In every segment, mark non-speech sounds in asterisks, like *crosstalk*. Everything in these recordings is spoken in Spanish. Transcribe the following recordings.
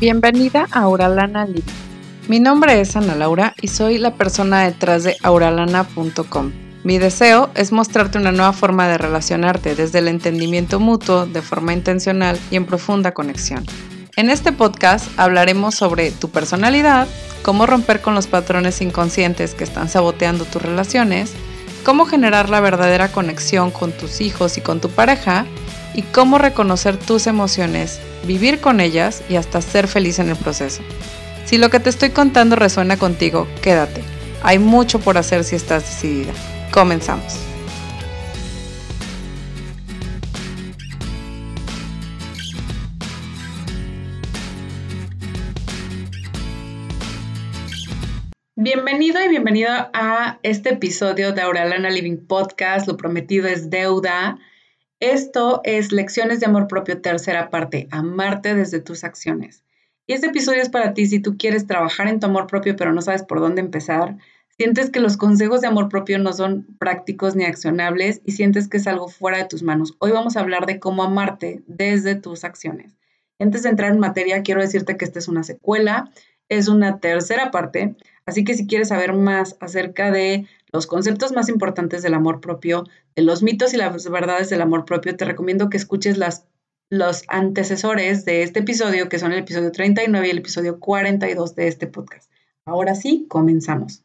Bienvenida a Auralana Living. Mi nombre es Ana Laura y soy la persona detrás de auralana.com. Mi deseo es mostrarte una nueva forma de relacionarte desde el entendimiento mutuo, de forma intencional y en profunda conexión. En este podcast hablaremos sobre tu personalidad, cómo romper con los patrones inconscientes que están saboteando tus relaciones, cómo generar la verdadera conexión con tus hijos y con tu pareja, y cómo reconocer tus emociones, vivir con ellas y hasta ser feliz en el proceso. Si lo que te estoy contando resuena contigo, quédate. Hay mucho por hacer si estás decidida. Comenzamos. Bienvenido y bienvenida a este episodio de Auralana Living Podcast. Lo prometido es deuda. Esto es Lecciones de Amor Propio, tercera parte, amarte desde tus acciones. Y este episodio es para ti si tú quieres trabajar en tu amor propio pero no sabes por dónde empezar, sientes que los consejos de amor propio no son prácticos ni accionables y sientes que es algo fuera de tus manos. Hoy vamos a hablar de cómo amarte desde tus acciones. Antes de entrar en materia, quiero decirte que esta es una secuela, es una tercera parte, así que si quieres saber más acerca de los conceptos más importantes del amor propio, de los mitos y las verdades del amor propio, te recomiendo que escuches los antecesores de este episodio, que son el episodio 39 y el episodio 42 de este podcast. Ahora sí, comenzamos.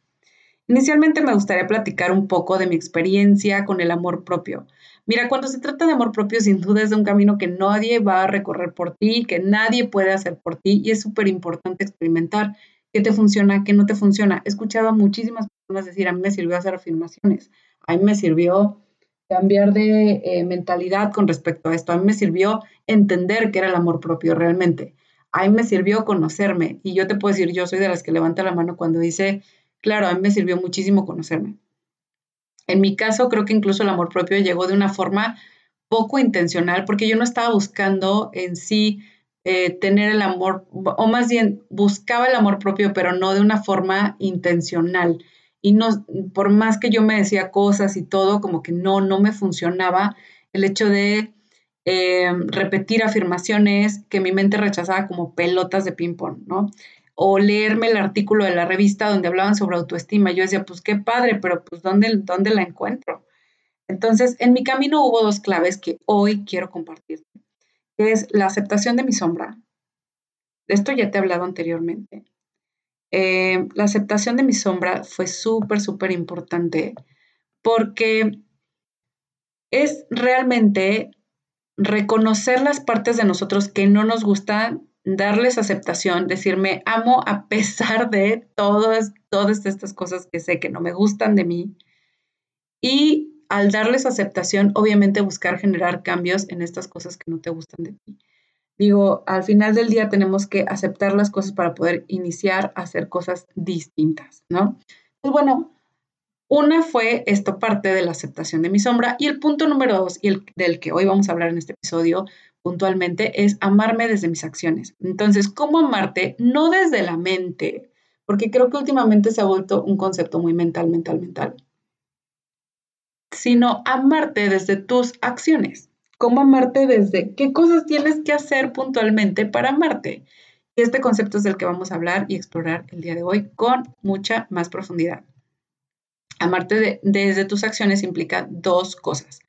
Inicialmente me gustaría platicar un poco de mi experiencia con el amor propio. Mira, cuando se trata de amor propio, sin duda es de un camino que nadie va a recorrer por ti, que nadie puede hacer por ti y es súper importante experimentar qué te funciona, qué no te funciona. He escuchado a muchísimas personas decir, a mí me sirvió hacer afirmaciones, a mí me sirvió cambiar de eh, mentalidad con respecto a esto, a mí me sirvió entender qué era el amor propio realmente, a mí me sirvió conocerme y yo te puedo decir, yo soy de las que levanta la mano cuando dice, claro, a mí me sirvió muchísimo conocerme. En mi caso, creo que incluso el amor propio llegó de una forma poco intencional porque yo no estaba buscando en sí eh, tener el amor, o más bien buscaba el amor propio, pero no de una forma intencional. Y no, por más que yo me decía cosas y todo, como que no, no me funcionaba el hecho de eh, repetir afirmaciones que mi mente rechazaba como pelotas de ping-pong, ¿no? O leerme el artículo de la revista donde hablaban sobre autoestima. Yo decía, pues qué padre, pero pues ¿dónde, dónde la encuentro? Entonces, en mi camino hubo dos claves que hoy quiero compartir es la aceptación de mi sombra. De esto ya te he hablado anteriormente. Eh, la aceptación de mi sombra fue súper, súper importante porque es realmente reconocer las partes de nosotros que no nos gustan, darles aceptación, decirme amo a pesar de todas, todas estas cosas que sé que no me gustan de mí y al darles aceptación, obviamente buscar generar cambios en estas cosas que no te gustan de ti. Digo, al final del día tenemos que aceptar las cosas para poder iniciar a hacer cosas distintas, ¿no? Pues bueno, una fue esto parte de la aceptación de mi sombra y el punto número dos, y el del que hoy vamos a hablar en este episodio puntualmente, es amarme desde mis acciones. Entonces, ¿cómo amarte? No desde la mente, porque creo que últimamente se ha vuelto un concepto muy mental, mental, mental sino amarte desde tus acciones. ¿Cómo amarte desde qué cosas tienes que hacer puntualmente para amarte? Y este concepto es del que vamos a hablar y explorar el día de hoy con mucha más profundidad. Amarte desde tus acciones implica dos cosas.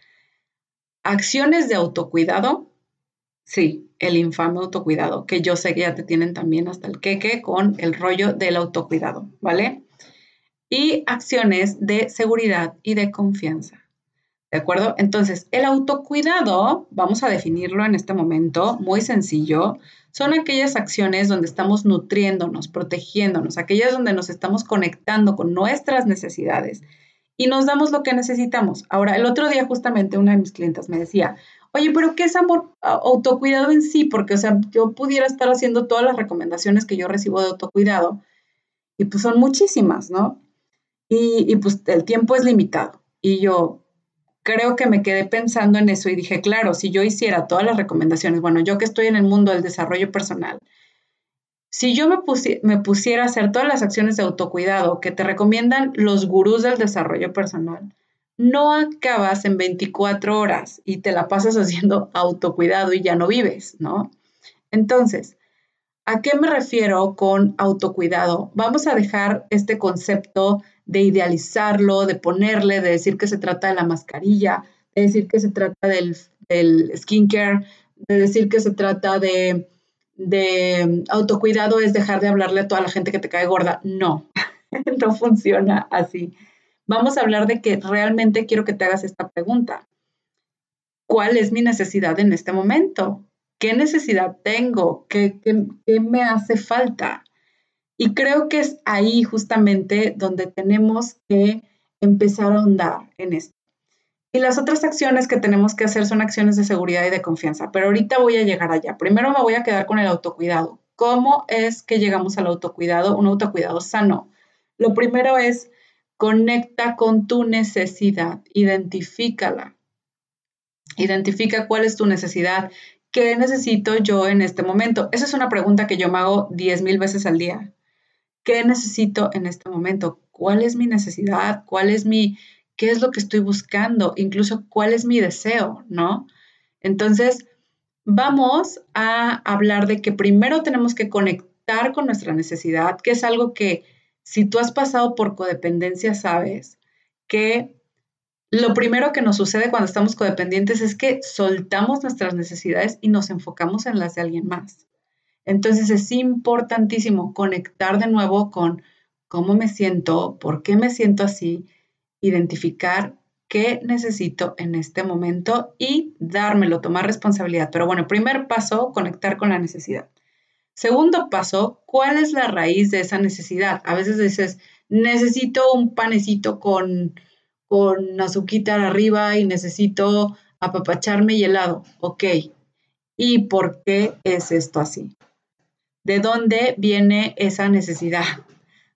Acciones de autocuidado, sí, el infame autocuidado, que yo sé que ya te tienen también hasta el queque con el rollo del autocuidado, ¿vale? y acciones de seguridad y de confianza. ¿De acuerdo? Entonces, el autocuidado, vamos a definirlo en este momento, muy sencillo, son aquellas acciones donde estamos nutriéndonos, protegiéndonos, aquellas donde nos estamos conectando con nuestras necesidades y nos damos lo que necesitamos. Ahora, el otro día justamente una de mis clientes me decía, oye, pero ¿qué es amor, autocuidado en sí? Porque, o sea, yo pudiera estar haciendo todas las recomendaciones que yo recibo de autocuidado y pues son muchísimas, ¿no? y, pues el tiempo es limitado. Y yo creo que me quedé pensando en eso y dije, claro, si yo hiciera todas las recomendaciones, bueno, yo que estoy en el mundo del desarrollo personal, si yo me, pusiera a hacer todas las acciones de autocuidado que te recomiendan los gurús del desarrollo personal, no acabas en 24 horas y te la pasas *laughs* haciendo autocuidado y ya no vives, ¿no? Entonces, ¿A qué me refiero con autocuidado? Vamos a dejar este concepto de idealizarlo, de ponerle, de decir que se trata de la mascarilla, de decir que se trata del, skincare, de decir que se trata de, de autocuidado es dejar de hablarle a toda la gente que te cae gorda. No, *laughs* no funciona así. Vamos a hablar de que realmente quiero que te hagas esta pregunta. ¿Cuál es mi necesidad en este momento? ¿Qué necesidad tengo? ¿Qué, qué, me hace falta? Y creo que es ahí justamente donde tenemos que empezar a ahondar en esto. Y las otras acciones que tenemos que hacer son acciones de seguridad y de confianza, pero ahorita voy a llegar allá. Primero me voy a quedar con el autocuidado. ¿Cómo es que llegamos al autocuidado? Un autocuidado sano. Lo primero es conecta con tu necesidad, identifícala. Identifica cuál es tu necesidad, qué necesito yo en este momento. Esa es una pregunta que yo me hago 10 mil veces al día. ¿Qué necesito en este momento? ¿Cuál es mi necesidad? ¿Cuál es mi, qué es lo que estoy buscando, incluso cuál es mi deseo, ¿no? Entonces, vamos a hablar de que primero tenemos que conectar con nuestra necesidad, que es algo que si tú has pasado por codependencia, sabes que lo primero que nos sucede cuando estamos codependientes es que soltamos nuestras necesidades y nos enfocamos en las de alguien más. Entonces es importantísimo conectar de nuevo con cómo me siento, por qué me siento así identificar qué necesito en este momento y dármelo, tomar responsabilidad. Pero bueno, primer paso, conectar con la necesidad. Segundo paso, ¿cuál es la raíz de esa necesidad? A veces dices, necesito un panecito con, con arriba y necesito apapacharme y helado. Ok. ¿Y por qué es esto así? ¿De dónde viene esa necesidad?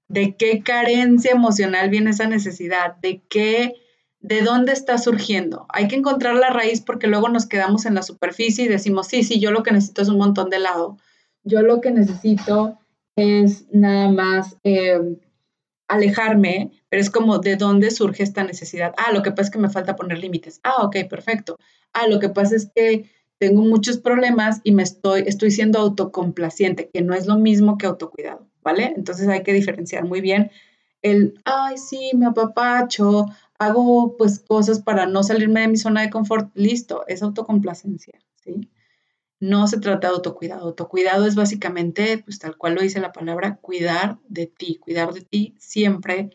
de qué carencia emocional viene esa necesidad, de qué, de dónde está surgiendo. Hay que encontrar la raíz porque luego nos quedamos en la superficie y decimos, sí, sí, yo lo que necesito es un montón de helado. Yo lo que necesito es nada más eh, alejarme, pero es como de dónde surge esta necesidad. Ah, lo que pasa es que me falta poner límites. Ah, ok, perfecto. Ah, lo que pasa es que tengo muchos problemas y me estoy, estoy siendo autocomplaciente, que no es lo mismo que autocuidado. ¿vale? Entonces hay que diferenciar muy bien el, ay, sí, me apapacho, hago pues cosas para no salirme de mi zona de confort, listo, es autocomplacencia, ¿sí? No se trata de autocuidado. Autocuidado es básicamente, pues tal cual lo dice la palabra, cuidar de ti, cuidar de ti siempre.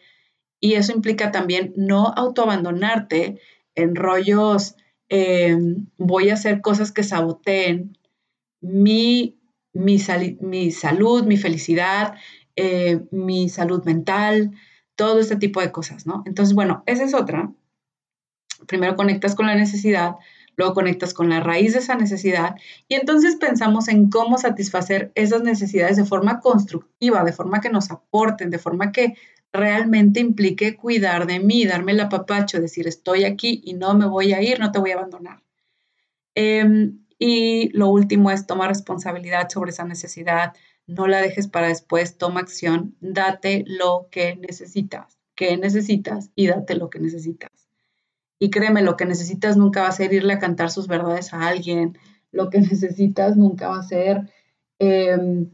Y eso implica también no autoabandonarte en rollos, em, voy a hacer cosas que saboteen mi mi, mi salud, mi felicidad, eh, mi salud mental, todo este tipo de cosas, ¿no? Entonces, bueno, esa es otra. Primero conectas con la necesidad, luego conectas con la raíz de esa necesidad y entonces pensamos en cómo satisfacer esas necesidades de forma constructiva, de forma que nos aporten, de forma que realmente implique cuidar de mí, darme el apapacho, decir estoy aquí y no me voy a ir, no te voy a abandonar. Em, y lo último es tomar responsabilidad sobre esa necesidad. No la dejes para después, toma acción, date lo que necesitas, que necesitas y date lo que necesitas. Y créeme, lo que necesitas nunca va a ser irle a cantar sus verdades a alguien. Lo que *laughs* necesitas nunca va a ser em,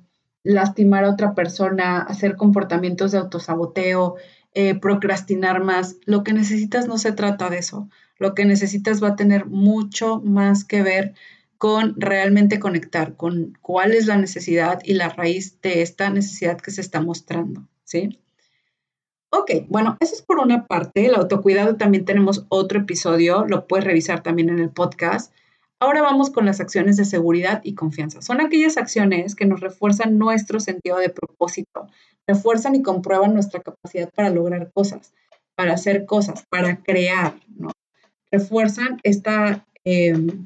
lastimar a otra persona, hacer comportamientos de autosaboteo, eh, procrastinar más. Lo que necesitas no se trata de eso. Lo que necesitas va a tener mucho más que ver con realmente conectar con cuál es la necesidad y la raíz de esta necesidad que se está mostrando, ¿sí? Ok, bueno, eso es por una parte. El autocuidado también tenemos otro episodio, lo puedes revisar también en el podcast. Ahora vamos con las acciones de seguridad y confianza. Son aquellas acciones que nos refuerzan nuestro sentido de propósito, refuerzan y comprueban nuestra capacidad para lograr cosas, para hacer cosas, para crear, ¿no? Refuerzan esta em,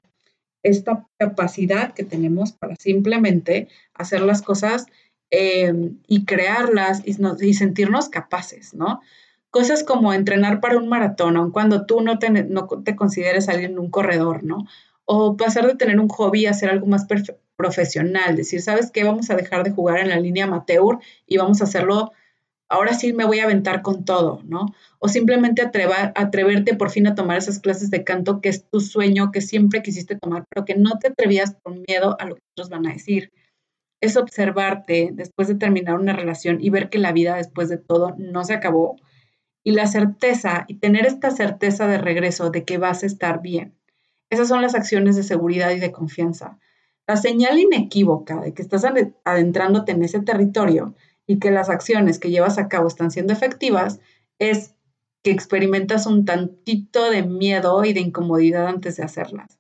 esta capacidad que tenemos para simplemente hacer las cosas eh, y crearlas y, sentirnos capaces, ¿no? Cosas como entrenar para un maratón, aun cuando tú no te, no te consideres alguien en un corredor, ¿no? O pasar de tener un hobby a hacer algo más profesional, decir, ¿sabes qué? Vamos a dejar de jugar en la línea amateur y vamos a hacerlo ahora sí me voy a aventar con todo, ¿no? O simplemente atreverte por fin a tomar esas clases de canto que es tu sueño, que siempre quisiste tomar, pero que no te atrevías por miedo a lo que otros van a decir. es observarte después de terminar una relación y ver que la vida después de todo no se acabó. Y la certeza y tener esta certeza de regreso de que vas a estar bien. Esas son las acciones de seguridad y de confianza. La señal inequívoca de que estás adentrándote en ese territorio y que las acciones que llevas a cabo están siendo efectivas es que experimentas un tantito de miedo y de incomodidad antes de hacerlas.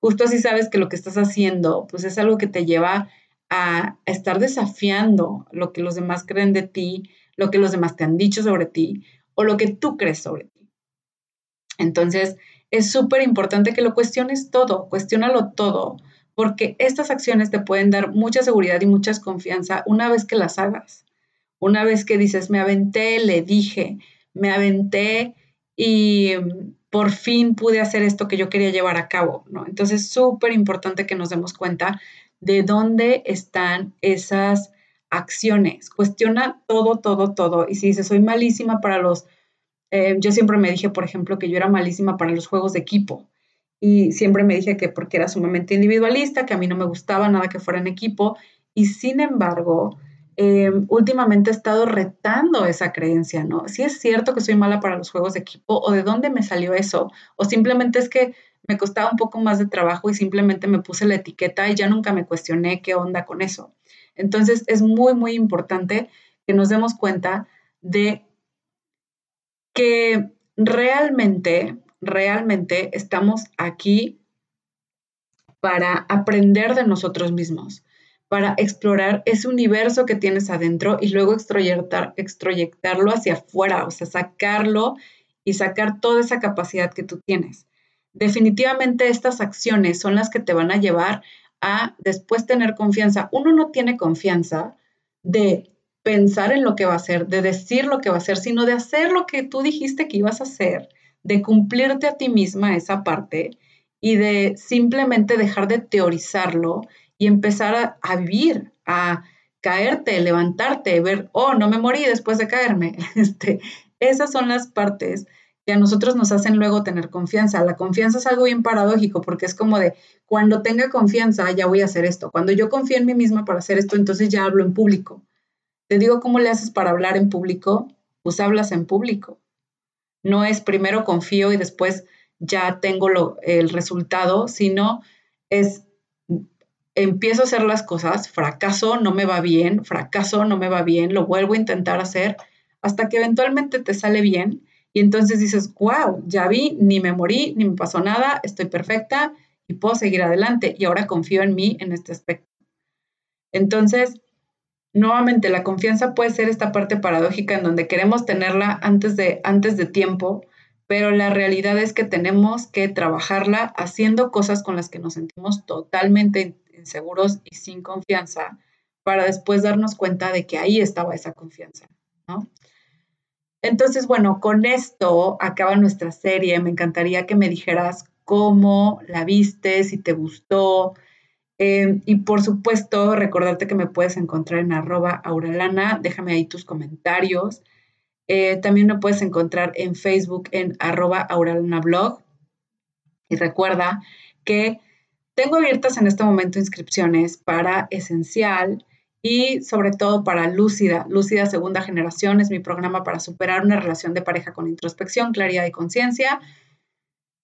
Justo así sabes que lo que estás haciendo pues es algo que te lleva a estar desafiando lo que los demás creen de ti, lo que los demás te han dicho sobre ti o lo que tú crees sobre ti. Entonces, es súper importante que lo cuestiones todo, cuestiónalo todo, porque estas acciones te pueden dar mucha seguridad y mucha confianza una vez que las hagas. Una vez que dices, me aventé, le dije, me aventé y mm, por fin pude hacer esto que yo quería llevar a cabo, ¿no? Entonces, súper importante que nos demos cuenta de dónde están esas acciones. Cuestiona todo, todo, todo. Y si dices, soy malísima para los, eh, yo siempre me dije, por ejemplo, que yo era malísima para los juegos de equipo. Y siempre me dije que porque era sumamente individualista, que a mí no me gustaba nada que fuera en equipo. Y sin embargo, Em, últimamente he estado retando esa creencia, ¿no? Si es cierto que soy mala para los juegos de equipo o de dónde me salió eso, o simplemente es que me costaba un poco más de trabajo y simplemente me puse la etiqueta y ya nunca me cuestioné qué onda con eso. Entonces es muy, muy importante que nos demos cuenta de que realmente, realmente estamos aquí para aprender de nosotros mismos para explorar ese universo que tienes adentro y luego extroyectarlo hacia afuera, o sea, sacarlo y sacar toda esa capacidad que tú tienes. Definitivamente estas acciones son las que te van a llevar a después tener confianza. Uno no tiene confianza de pensar en lo que va a hacer, de decir lo que va a hacer, sino de hacer lo que tú dijiste que ibas a hacer, de cumplirte a ti misma esa parte y de simplemente dejar de teorizarlo y empezar a, vivir, a caerte, levantarte, ver, oh, no me morí después de caerme. *laughs* Este, esas son las partes que a nosotros nos hacen luego tener confianza. La confianza es algo bien paradójico porque es como de, cuando tenga confianza, ya voy a hacer esto. Cuando yo confío en mí misma para hacer esto, entonces ya hablo en público. Te digo, ¿cómo le haces para hablar en público? Pues hablas en público. No es primero confío y después ya tengo lo, el resultado, sino es empiezo a hacer las cosas, fracaso, no me va bien, fracaso, no me va bien, lo vuelvo a intentar hacer hasta que eventualmente te sale bien y entonces dices, wow, ya vi, ni me morí, ni me pasó nada, estoy perfecta y puedo seguir adelante y ahora confío en mí en este aspecto. Entonces, nuevamente, la confianza puede ser esta parte paradójica en donde queremos tenerla antes de, antes de tiempo, pero la realidad es que tenemos que trabajarla haciendo cosas con las que nos sentimos totalmente inseguros y sin confianza para después darnos cuenta de que ahí estaba esa confianza. Entonces, bueno, con esto acaba nuestra serie. Me encantaría que me dijeras cómo la viste, si te gustó. Em, y por supuesto, recordarte que me puedes encontrar en arroba aurelana. Déjame ahí tus comentarios. Eh, también me puedes encontrar en Facebook en arroba blog. Y recuerda que tengo abiertas en este momento inscripciones para Esencial y sobre todo para Lúcida. Lúcida Segunda Generación es mi programa para superar una relación de pareja con introspección, claridad y conciencia.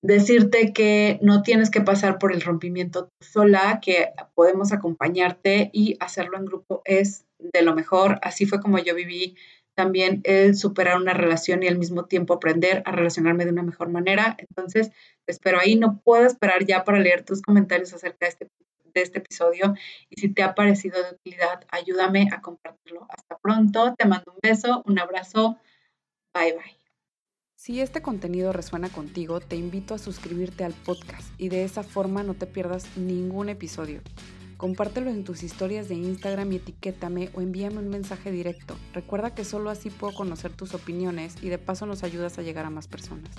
Decirte que no tienes que pasar por el rompimiento sola, que podemos acompañarte y hacerlo en grupo es de lo mejor. Así fue como yo viví también el superar una relación y al mismo tiempo aprender a relacionarme de una mejor manera. Entonces, espero ahí. No puedo esperar ya para leer tus comentarios acerca de este, de este episodio. Y si te ha parecido de utilidad, ayúdame a compartirlo. Hasta pronto. Te mando un beso, un abrazo. Bye bye. Si este contenido resuena contigo, te invito a suscribirte al podcast y de esa forma no te pierdas ningún episodio. Compártelo en tus historias de Instagram y etiquétame o envíame un mensaje directo. Recuerda que solo así puedo conocer tus opiniones y de paso nos ayudas a llegar a más personas.